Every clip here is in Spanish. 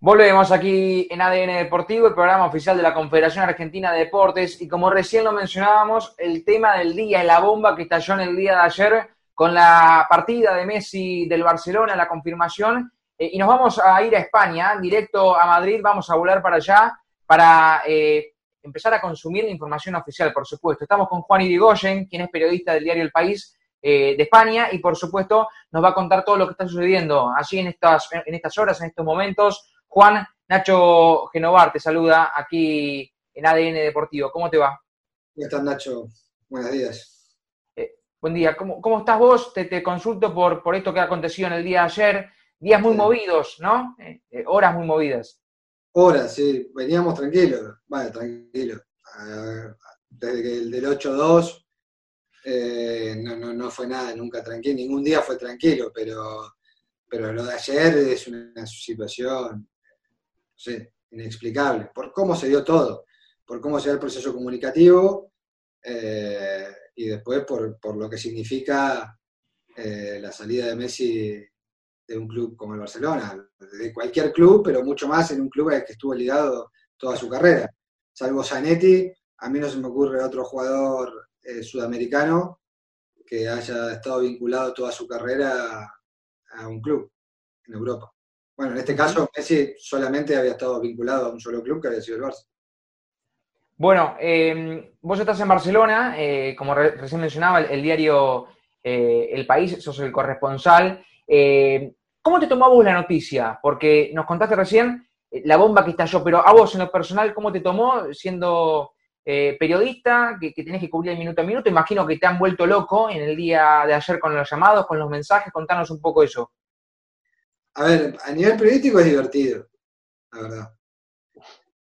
Volvemos aquí en ADN Deportivo, el programa oficial de la Confederación Argentina de Deportes, y como recién lo mencionábamos, el tema del día, la bomba que estalló en el día de ayer con la partida de Messi del Barcelona, la confirmación, eh, y nos vamos a ir a España, directo a Madrid, vamos a volar para allá para eh, empezar a consumir la información oficial, por supuesto. Estamos con Juan Irigoyen, quien es periodista del diario El País eh, de España, y por supuesto nos va a contar todo lo que está sucediendo allí en estas, en estas horas, en estos momentos Juan, Nacho Genovar te saluda aquí en ADN Deportivo. ¿Cómo te va? ¿Cómo estás, Nacho? Buenos días. Eh, buen día. ¿Cómo, estás vos? Te, consulto por, por esto que ha acontecido en el día de ayer. Días muy movidos, ¿no? Eh, eh, horas muy movidas. Horas, sí. Veníamos tranquilos. Bueno, tranquilos. Desde que el del 8-2 no, no, no fue nada, nunca tranquilo. Ningún día fue tranquilo, pero, pero lo de ayer es una situación sé, inexplicable, por cómo se dio todo, por cómo se dio el proceso comunicativo eh, y después por, lo que significa eh, la salida de Messi de un club como el Barcelona, de cualquier club, pero mucho más en un club al que estuvo ligado toda su carrera. Salvo Zanetti, a mí no se me ocurre otro jugador eh, sudamericano que haya estado vinculado toda su carrera a un club en Europa. Bueno, en este caso Messi solamente había estado vinculado a un solo club que había sido el Barça. Bueno, em, vos estás en Barcelona, eh, como recién mencionaba, el, diario eh, El País, sos el corresponsal. Eh, ¿Cómo te tomó vos la noticia? Porque nos contaste recién la bomba que estalló, pero a vos en lo personal, ¿cómo te tomó siendo periodista, que, que, tenés que cubrir el minuto a minuto? Imagino que te han vuelto loco en el día de ayer con los llamados, con los mensajes, contanos un poco eso. A ver, a nivel periodístico es divertido, la verdad.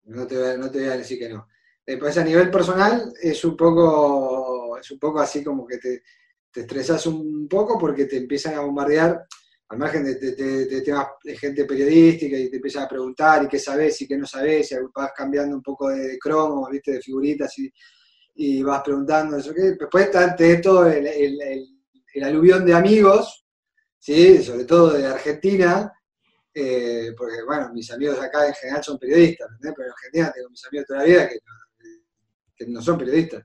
No te, voy a, decir que no. Después a nivel personal es un poco, es un poco así como que te, te estresas un poco porque te empiezan a bombardear, al margen de, temas de gente periodística y te empiezan a preguntar y qué sabes y qué no sabes, y vas cambiando un poco de, cromo, ¿viste? de figuritas y, y vas preguntando eso. ¿qué? Después ante todo el, el aluvión de amigos ¿sí? sobre todo de Argentina, eh, porque bueno, mis amigos acá en general son periodistas, pero en Argentina tengo mis amigos toda la vida que, no son periodistas.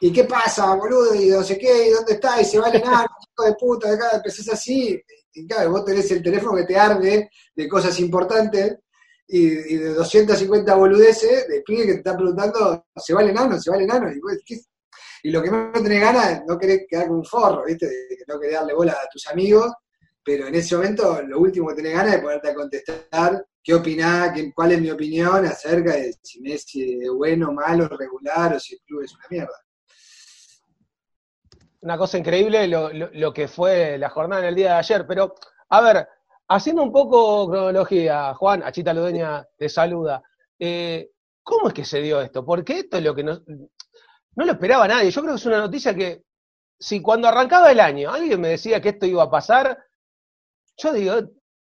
¿Y qué pasa, boludo? Y no sé qué, ¿y dónde está? Y se vale nada, chico de puta, acá empezás así. Y claro, vos tenés el teléfono que te arde de cosas importantes y, de 250 boludeces de que te están preguntando, ¿se vale nano? ¿Se vale nano? Y, y lo que no tenés ganas es no querer quedar con un forro, ¿viste? De que no querés darle bola a tus amigos pero en ese momento lo último que tenés ganas es poderte contestar qué opinás, cuál es mi opinión acerca de si Messi es bueno, malo, regular o si el club es una mierda. Una cosa increíble lo, que fue la jornada en el día de ayer, pero a ver, haciendo un poco cronología, Juan, Achita Lodeña te saluda. Eh, ¿Cómo es que se dio esto? Porque esto es lo que no, no lo esperaba nadie. Yo creo que es una noticia que, si cuando arrancaba el año alguien me decía que esto iba a pasar, yo digo,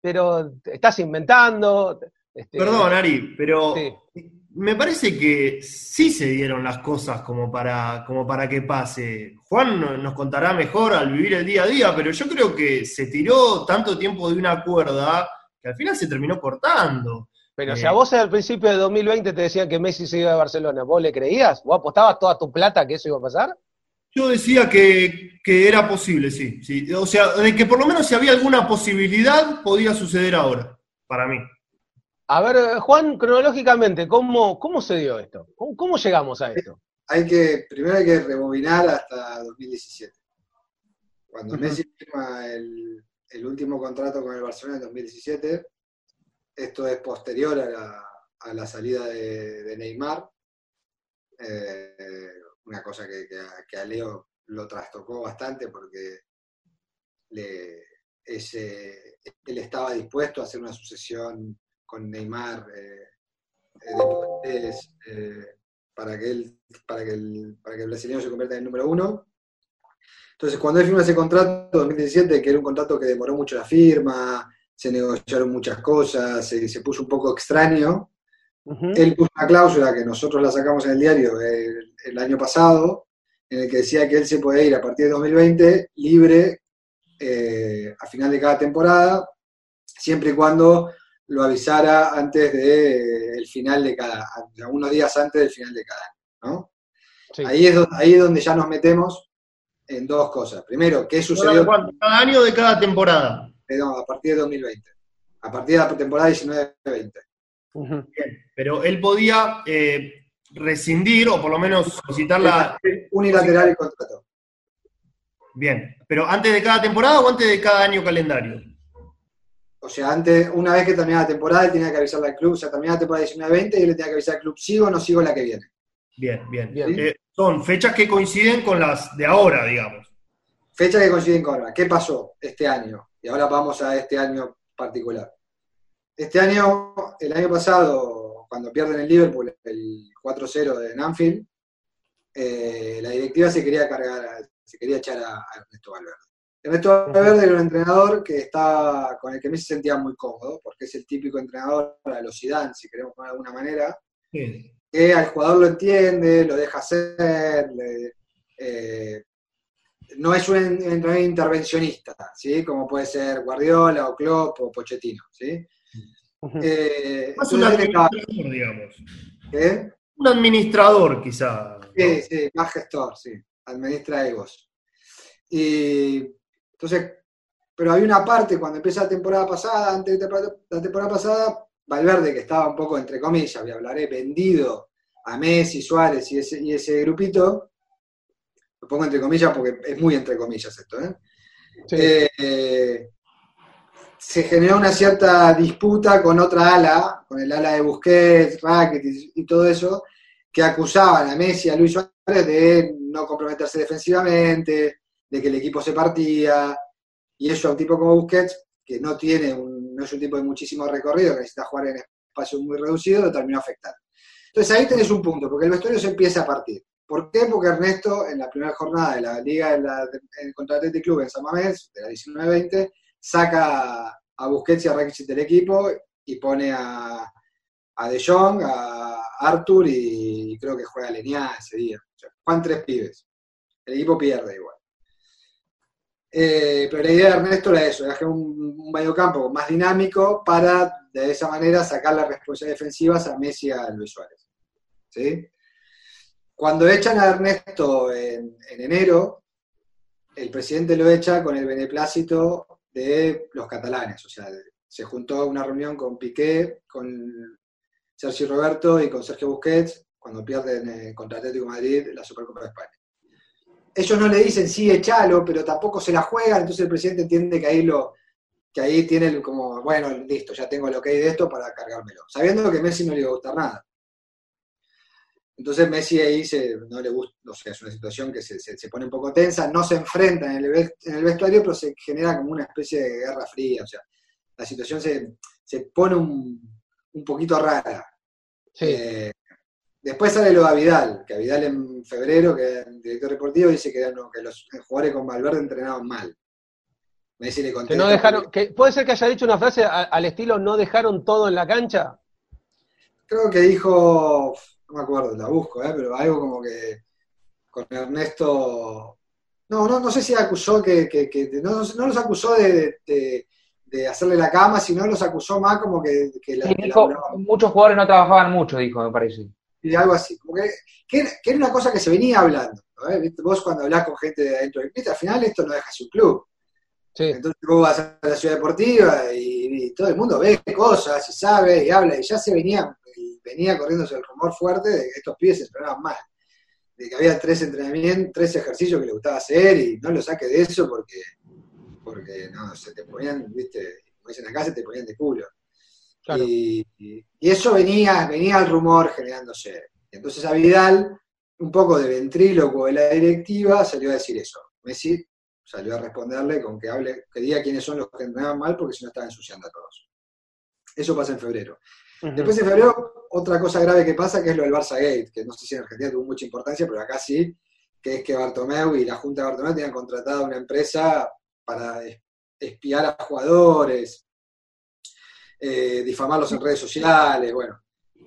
pero estás inventando. Este, Perdón, Ari, pero me parece que sí se dieron las cosas como para, como para que pase. Juan nos contará mejor al vivir el día a día, pero yo creo que se tiró tanto tiempo de una cuerda que al final se terminó cortando. Pero si a eh, vos al principio de 2020 te decían que Messi se iba de Barcelona, ¿vos le creías? ¿Vos apostabas toda tu plata que eso iba a pasar? Yo decía que, era posible, sí, sí. O sea, de que por lo menos si había alguna posibilidad, podía suceder ahora, para mí. A ver, Juan, cronológicamente, ¿cómo, cómo se dio esto? ¿Cómo, llegamos a esto? Hay que, primero hay que rebobinar hasta 2017. Cuando Messi firma el, último contrato con el Barcelona en 2017, esto es posterior a la, salida de, Neymar. Eh, una cosa que, a, Leo lo trastocó bastante porque ese, él estaba dispuesto a hacer una sucesión con Neymar eh, eh, eh, para, que él, para, que el, para que el brasileño se convierta en el número uno. Entonces, cuando él firma ese contrato en 2017, que era un contrato que demoró mucho la firma, se negociaron muchas cosas, se puso un poco extraño, él puso una cláusula que nosotros la sacamos en el diario el, año pasado, en el que decía que él se puede ir a partir de 2020 libre eh, a final de cada temporada, siempre y cuando lo avisara antes del el final de cada, unos días antes del final de cada año, ¿no? Ahí, es, ahí es donde ya nos metemos en dos cosas. Primero, ¿qué sucedió? ¿Cada año de cada temporada? No, a partir de 2020. A partir de la temporada 19-20. Bien, pero él podía eh, rescindir o por lo menos solicitar la... Unilateral el contrato. Bien, pero antes de cada temporada o antes de cada año calendario? O sea, antes, una vez que terminaba la temporada, él tenía que avisarle al club, o sea, terminaba la temporada 19-20 y él le tenía que avisar al club, ¿sigo o no sigo la que viene? Bien, bien. Eh, son fechas que coinciden con las de ahora, digamos. Fechas que coinciden con ahora. ¿Qué pasó este año? Y ahora vamos a este año particular. Este año, el año pasado, cuando pierden el Liverpool, el 4-0 de Nanfield, eh, la directiva se quería cargar, se quería echar a, Ernesto Valverde. Ernesto Valverde era un entrenador que estaba, con el que me se sentía muy cómodo, porque es el típico entrenador para los Zidane, si queremos poner de alguna manera, que al jugador lo entiende, lo deja hacer, eh, no es un entrenador intervencionista, ¿sí? como puede ser Guardiola o Klopp o Pochettino. ¿sí? Eh, más un administrador, digamos. ¿Qué? Un administrador, quizá. Sí, sí, más gestor, sí. Administra egos. Y entonces, pero había una parte cuando empieza la temporada pasada, antes de la temporada pasada, Valverde, que estaba un poco, entre comillas, me hablaré, vendido a Messi, Suárez y ese, y ese grupito, lo pongo entre comillas porque es muy entre comillas esto, ¿eh? eh se generó una cierta disputa con otra ala, con el ala de Busquets, Rakitic y todo eso, que acusaban a Messi y a Luis Suárez de no comprometerse defensivamente, de que el equipo se partía, y eso a un tipo como Busquets, que no tiene un, no es un tipo de muchísimo recorrido, que necesita jugar en espacio muy reducido, lo terminó afectando. Entonces ahí tenés un punto, porque el vestuario se empieza a partir. ¿Por qué? Porque Ernesto, en la primera jornada de la Liga de la, contra Atlético Club en San Mamés, de la 19-20, saca a Busquets y a Rakitic del equipo y pone a, a De Jong, a Arthur y, creo que juega Leniá ese día. Juan tres pibes. El equipo pierde igual. Eh, pero la idea de Ernesto era eso, era un, un mediocampo más dinámico para de esa manera sacar las responsabilidades defensivas a Messi y a Luis Suárez. ¿Sí? Cuando echan a Ernesto en enero, el presidente lo echa con el beneplácito de los catalanes. O sea, se juntó una reunión con Piqué, con Sergio Roberto y con Sergio Busquets cuando pierden eh, contra Atlético Madrid la Supercopa de España. Ellos no le dicen sí, echalo, pero tampoco se la juegan, entonces el presidente entiende que ahí lo que ahí tiene como, bueno, listo, ya tengo lo que hay de esto para cargármelo, sabiendo que Messi no le iba a gustar nada. Entonces Messi ahí se, no le gusta, o sea, es una situación que se, se, pone un poco tensa, no se enfrenta en el, en el, vestuario, pero se genera como una especie de guerra fría, o sea, la situación se, se pone un, un, poquito rara. Eh, después sale lo de Vidal, que a Vidal en febrero, que es el director deportivo, dice que, que los jugadores con Valverde entrenaban mal. Messi le contesta. Que no dejaron, que, ¿Puede ser que haya dicho una frase al estilo no dejaron todo en la cancha? Creo que dijo no me acuerdo, la busco, ¿eh? pero algo como que con Ernesto, no, no, no sé si acusó que, que, no, no, los acusó de, de, hacerle la cama, sino los acusó más como que, la, muchos jugadores no trabajaban mucho, dijo, me parece. Y algo así, como que, que, era una cosa que se venía hablando. ¿eh? Vos cuando hablas con gente de adentro del al final esto no deja su club. Entonces vos vas a la ciudad deportiva y, y, todo el mundo ve cosas y sabe y habla y ya se venía venía corriéndose el rumor fuerte de que estos pibes se entrenaban mal, de que había tres entrenamientos, tres ejercicios que le gustaba hacer y no lo saque de eso porque, porque no, se te ponían, viste, como dicen acá, se te ponían de culo. Y, eso venía, venía el rumor generándose. Entonces a Vidal, un poco de ventríloco de la directiva, salió a decir eso. Messi salió a responderle con que hable, que diga quiénes son los que entrenaban mal porque si no estaban ensuciando a todos. Eso pasa en febrero. Después en febrero, otra cosa grave que pasa, que es lo del Barça Gate, que no sé si en Argentina tuvo mucha importancia, pero acá sí, que es que Bartomeu y la Junta de Bartomeu tenían contratado una empresa para espiar a jugadores, eh, difamarlos en redes sociales, bueno.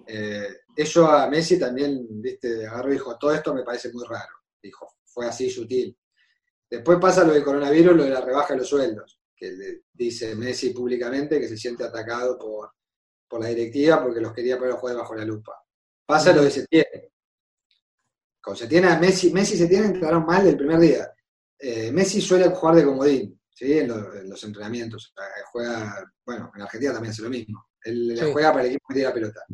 Eh, eso a Messi también, viste, agarró y dijo, todo esto me parece muy raro. Dijo, fue así sutil. Después pasa lo del coronavirus, lo de la rebaja de los sueldos, que dice Messi públicamente que se siente atacado por por la directiva porque los quería poner a jugar bajo la lupa. Pasa lo de Setién. Con Setién a Messi, Messi y Setién entraron mal del primer día. Eh, Messi suele jugar de comodín, ¿sí? En, los entrenamientos. Juega, bueno, en Argentina también hace lo mismo. Él juega para el equipo que tiene la pelota.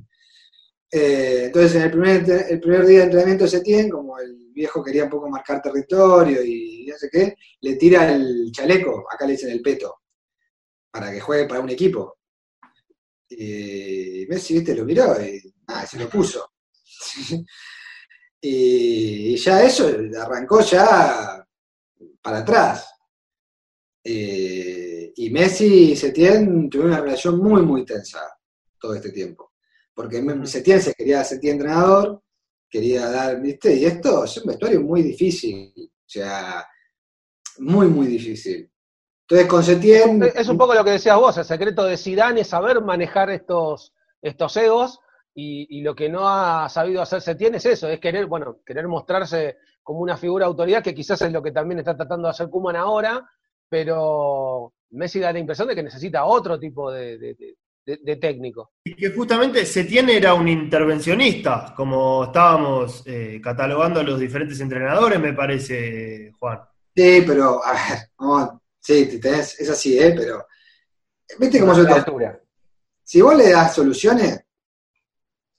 Eh, entonces, en el primer, el primer día de entrenamiento de Setién, como el viejo quería un poco marcar territorio y no sé qué, le tira el chaleco, acá le dicen el peto, para que juegue para un equipo. Y Messi, viste, lo miró y ah, se lo puso. y ya eso arrancó ya para atrás. Eh, y Messi y Setién tuvieron una relación muy, muy tensa todo este tiempo. Porque Setién se quería sentir entrenador, quería dar, ¿viste? Y esto es un vestuario muy difícil. O sea, muy, muy difícil. Entonces, con Setién... Es un poco lo que decías vos, el secreto de Zidane es saber manejar estos, estos egos y, lo que no ha sabido hacer Setién es eso, es querer, bueno, querer mostrarse como una figura de autoridad, que quizás es lo que también está tratando de hacer Kuman ahora, pero Messi da la impresión de que necesita otro tipo de, técnico. Y que justamente Setién era un intervencionista, como estábamos eh, catalogando a los diferentes entrenadores, me parece, Juan. Sí, pero, a ver, sí, es así, ¿eh? Pero, ¿viste cómo yo te... Si vos le das soluciones,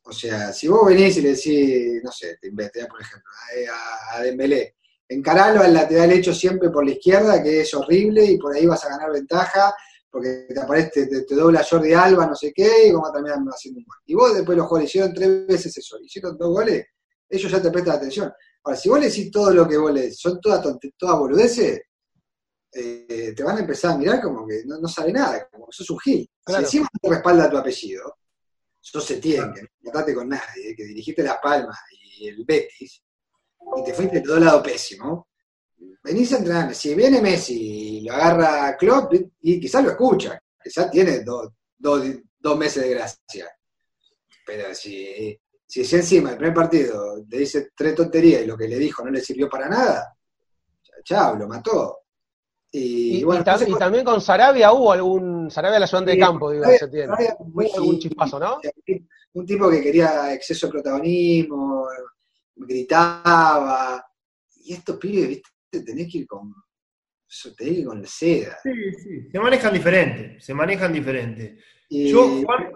o sea, si vos venís y le decís, no sé, te inventé, por ejemplo, a, a Dembélé, encaralo al lateral hecho siempre por la izquierda, que es horrible, y por ahí vas a ganar ventaja, porque te aparece, te, dobla Jordi Alba, no sé qué, y vamos a terminar haciendo un gol. Y vos después los jugadores hicieron tres veces eso, hicieron dos goles, ellos ya te prestan atención. Ahora, si vos le decís todo lo que vos le decís, son todas todas boludeces, eh, te van a empezar a mirar como que no, sabe nada, como que sos un gil. Si encima te respalda tu apellido, sos Setién, que no trataste con nadie, que dirigiste Las Palmas y el Betis, y te fuiste de todo lado pésimo, venís a entrenar. Si viene Messi y lo agarra Klopp, y quizás lo escucha, quizás tiene dos meses de gracia. Pero si si encima el primer partido le dice tres tonterías y lo que le dijo no le sirvió para nada, chao, lo mató. Y, bueno, y, también con Sarabia hubo algún, Sarabia la ayudante de campo, digo, se tiene. Hubo algún chispazo, ¿no? Un tipo que quería exceso de protagonismo, gritaba. Y estos pibes, viste, tenés que ir con, tenés que ir con seda. Sí, sí, se manejan diferente, se manejan diferente. Yo, Juan,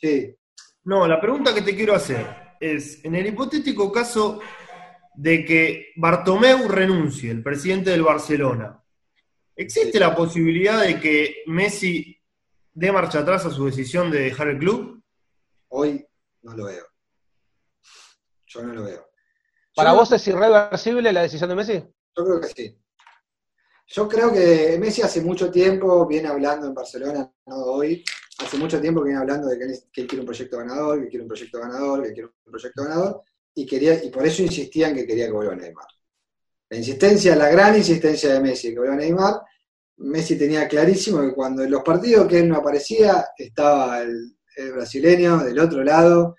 sí. No, la pregunta que te quiero hacer es, en el hipotético caso de que Bartomeu renuncie, el presidente del Barcelona, ¿existe la posibilidad de que Messi dé marcha atrás a su decisión de dejar el club? Hoy no lo veo. Yo no lo veo. ¿Para vos es irreversible la decisión de Messi? Yo creo que sí. Yo creo que Messi hace mucho tiempo viene hablando en Barcelona, no hoy, hace mucho tiempo que viene hablando de que él, quiere un proyecto ganador, que quiere un proyecto ganador, que quiere un proyecto ganador, y, quería, y por eso insistía en que quería que vuelva Neymar. La insistencia, la gran insistencia de Messi que vuelva Neymar, Messi tenía clarísimo que cuando en los partidos que él no aparecía, estaba el, brasileño del otro lado,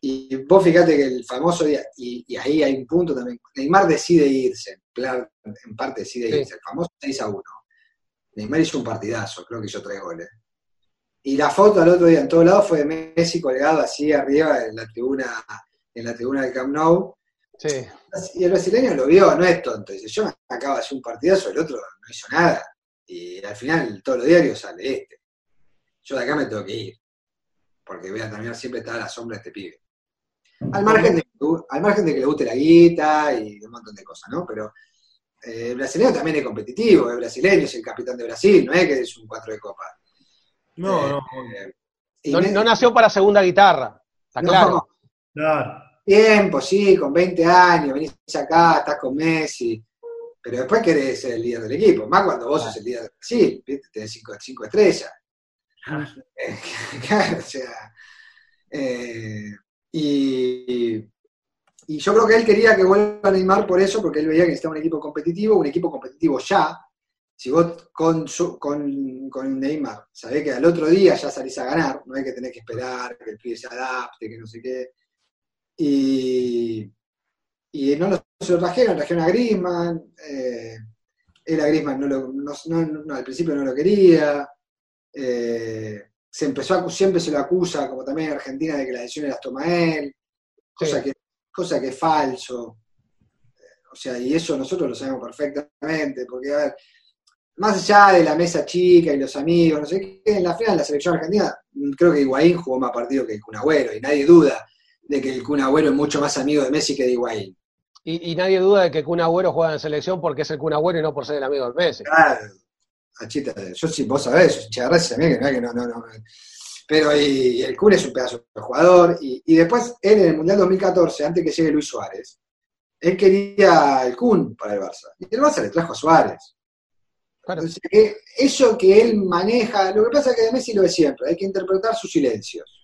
y vos fíjate que el famoso día, y, ahí hay un punto también, Neymar decide irse, en parte decide irse, el famoso 6 a 1. Neymar hizo un partidazo, creo que hizo tres goles. Y la foto al otro día en todos lados fue de Messi colgado así arriba en la tribuna, en la tribuna del Camp Nou. Sí. Y el brasileño lo vio, no es tonto. Dice, yo me acabo de hacer un partidazo, el otro no hizo nada. Y al final todos los diarios sale este. Yo de acá me tengo que ir. Porque voy a terminar siempre estar a la sombra de este pibe. Al margen, de, al margen de que le guste la guita y un montón de cosas, ¿no? Pero eh, el brasileño también es competitivo, es brasileño, es el capitán de Brasil, no es que es un cuatro de copa. No, eh, no. no, nació para segunda guitarra, está claro. Claro. Tiempo, sí, con 20 años, venís acá, estás con Messi, pero después querés ser el líder del equipo, más cuando vos sos el líder de Brasil, tenés cinco, cinco estrellas. Ah. claro, o sea. Eh, y, y, yo creo que él quería que vuelva a Neymar por eso, porque él veía que necesitaba un equipo competitivo, un equipo competitivo ya, si vos con, con, con, Neymar sabés que al otro día ya salís a ganar, no hay que tener que esperar que el pibe se adapte, que no sé qué. Y, y no lo, se lo trajeron, trajeron a Grisman, eh, él a Grisman no, lo, no, no, al principio no lo quería. Eh, se empezó a, siempre se lo acusa, como también en Argentina, de que las decisiones las toma él, cosa, que, cosa que es falso. O sea, y eso nosotros lo sabemos perfectamente, porque, a ver, más allá de la mesa chica y los amigos, no sé qué, en la final de la selección argentina, creo que Higuaín jugó más partido que Kun Agüero, y nadie duda de que el Kun Agüero es mucho más amigo de Messi que de Higuaín. Y, nadie duda de que Kun Agüero juega en selección porque es el Kun Agüero y no por ser el amigo de Messi. Claro, Achita, yo sí, vos sabés, Chagarrasi también, que no, no, no. Pero y, el Kun es un pedazo de jugador, y, y después él en el Mundial 2014, antes que llegue Luis Suárez, él quería el Kun para el Barça. Y el Barça le trajo a Suárez. Entonces, eso que él maneja, lo que pasa es que de Messi lo es siempre, hay que interpretar sus silencios,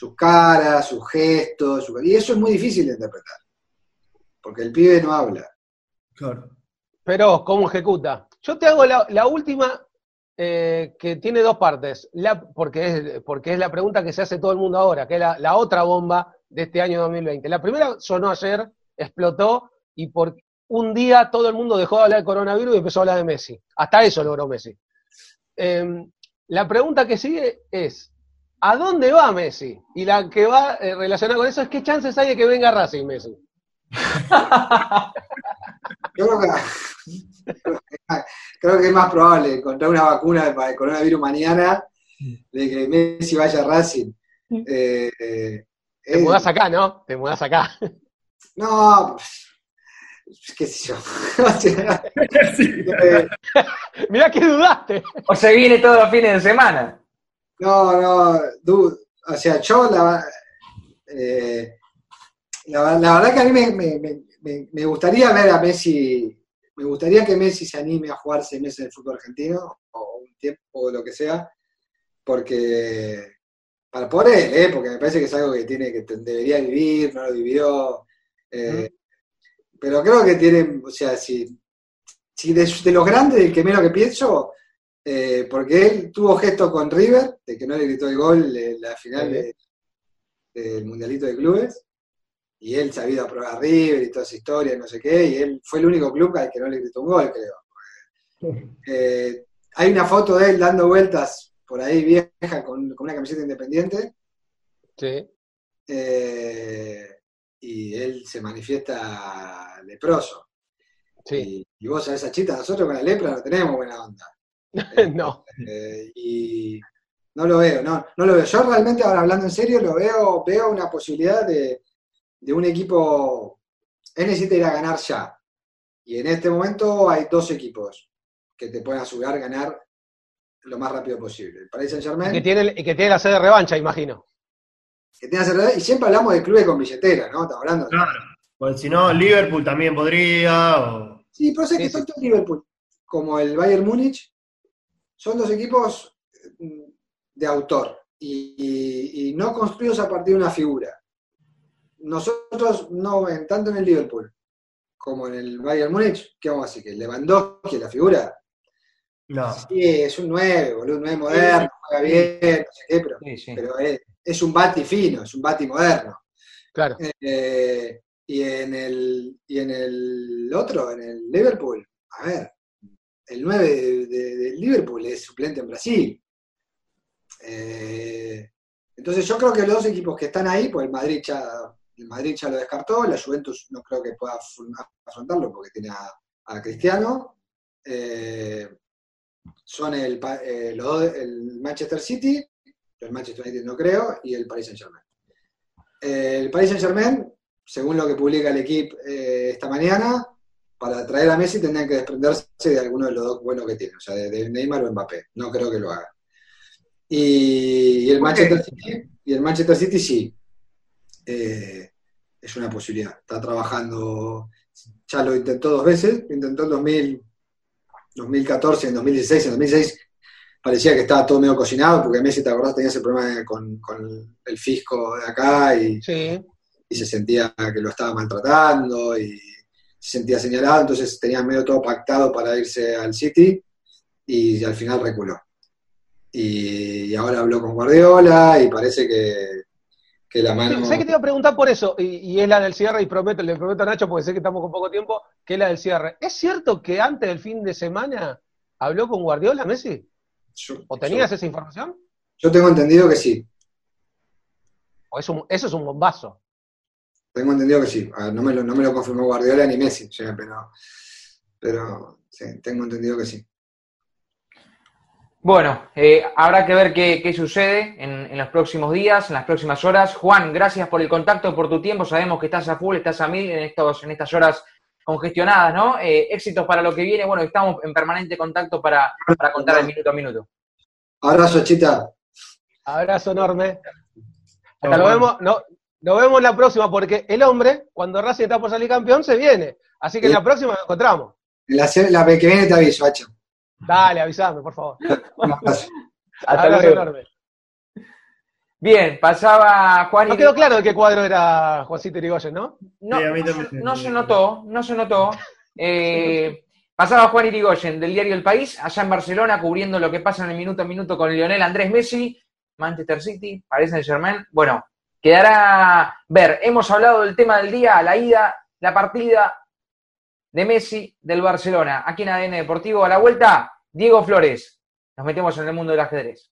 sus caras, sus gestos, y eso es muy difícil de interpretar, porque el pibe no habla. Claro. Pero, ¿cómo ejecuta? Yo te hago la, última, eh, que tiene dos partes, la, porque, es, porque es la pregunta que se hace todo el mundo ahora, que es la, la otra bomba de este año 2020. La primera sonó ayer, explotó, y por, un día todo el mundo dejó de hablar de coronavirus y empezó a hablar de Messi. Hasta eso logró Messi. Em, la pregunta que sigue es, ¿a dónde va Messi? Y la que va eh, relacionada con eso es, ¿qué chances hay de que venga Racing Messi? creo, que, es más probable encontrar una vacuna para el coronavirus mañana de que Messi vaya a Racing. Eh, eh, Te mudás acá, ¿no? Te mudás acá. No, pues, qué sé yo. Mirá que dudaste. O se viene todos los fines de semana. No, no, o sea, yo la, eh, la, verdad que a mí me, gustaría ver a Messi, me gustaría que Messi se anime a jugar seis meses el fútbol argentino, o un tiempo, o lo que sea, porque, para por él, ¿eh? porque me parece que es algo que tiene que debería vivir, no lo vivió. Eh, pero creo que tienen, o sea, si, si de, los grandes, el que menos que pienso, eh, porque él tuvo gesto con River, de que no le gritó el gol en la final del Mundialito de Clubes, y él se ha ido a probar a River y toda esa historia, no sé qué, y él fue el único club al que no le gritó un gol, creo. Eh, hay una foto de él dando vueltas por ahí vieja con, una camiseta independiente. Sí. Eh, y él se manifiesta leproso. Sí. Y, vos sabés, Chita, nosotros con la lepra no tenemos buena onda. no. Eh, y no lo veo, no, no lo veo. Yo realmente, ahora hablando en serio, lo veo, veo una posibilidad de, un equipo. Él necesita ir a ganar ya. Y en este momento hay dos equipos que te pueden asegurar ganar lo más rápido posible. El Paris Saint Germain. Y que tiene, y que tiene la sede de revancha, imagino que y siempre hablamos de clubes con billetera, ¿no? Estamos hablando. Claro, pues si no, Liverpool también podría. Sí, pero sé que tanto Liverpool como el Bayern Múnich son dos equipos mm, de autor y, no construidos a partir de una figura. Nosotros no, tanto en el Liverpool como en el Bayern Múnich, ¿qué vamos a decir? ¿Que Lewandowski es la figura? No. Sí, es un 9, boludo, un 9 moderno, juega bien, no sé qué, pero, pero es, es un bati fino, es un bati moderno. Claro. Eh, y, en el, y en el otro, en el Liverpool, a ver, el 9 de, Liverpool es suplente en Brasil. Eh, entonces yo creo que los dos equipos que están ahí, pues el Madrid ya, el Madrid ya lo descartó, la Juventus no creo que pueda afrontarlo porque tiene a, Cristiano. Eh, son el, el Manchester City el Manchester United no creo, y el Paris Saint Germain. el Paris Saint Germain, según lo que publica el equipo eh, esta mañana, para traer a Messi tendrían que desprenderse de alguno de los dos buenos que tiene, o sea, de, Neymar o Mbappé. No creo que lo haga. Y, el, Manchester City, y el Manchester City sí. Eh, es una posibilidad. Está trabajando, ya lo intentó dos veces, lo intentó en 2000, 2014, en 2016, en 2016 parecía que estaba todo medio cocinado, porque Messi, ¿te acordás? Tenía ese problema con, el fisco de acá y, y, se sentía que lo estaba maltratando y se sentía señalado, entonces tenía medio todo pactado para irse al City y al final reculó. Y, ahora habló con Guardiola y parece que, la mano... sé que te iba a preguntar por eso, y, es la del cierre, y prometo, le prometo a Nacho, porque sé que estamos con poco tiempo, que es la del cierre. ¿Es cierto que antes del fin de semana habló con Guardiola Messi? ¿O tenías esa información? Yo tengo entendido que sí. eso, es un bombazo. Tengo entendido que sí. no, me lo, confirmó Guardiola ni Messi, pero, pero sí, tengo entendido que sí. Bueno, eh, habrá que ver qué, sucede en, los próximos días, en las próximas horas. Juan, gracias por el contacto, por tu tiempo. Sabemos que estás a full, estás a mil en, estos, en estas horas congestionadas, ¿no? Eh, éxitos para lo que viene. Bueno, estamos en permanente contacto para, contar el minuto a minuto. Abrazo, Chita. Abrazo enorme. Hasta lo vemos, no, nos vemos la próxima, porque el hombre, cuando Racing está por salir campeón, se viene. Así que en la próxima nos encontramos. La, la que viene te aviso, Hacho. Dale, avísame, por favor. Hasta luego. Bien, pasaba Juan No quedó claro de qué cuadro era Juancito Irigoyen, ¿no? No, no, se notó, no se notó. Eh, pasaba Juan Irigoyen del diario El País, allá en Barcelona, cubriendo lo que pasa en el minuto a minuto con Lionel Andrés Messi, Manchester City, Paris Saint Germain. Bueno, quedará ver. Hemos hablado del tema del día, la ida, la partida, de Messi del Barcelona. Aquí en ADN Deportivo, a la vuelta, Diego Flores. Nos metemos en el mundo del ajedrez.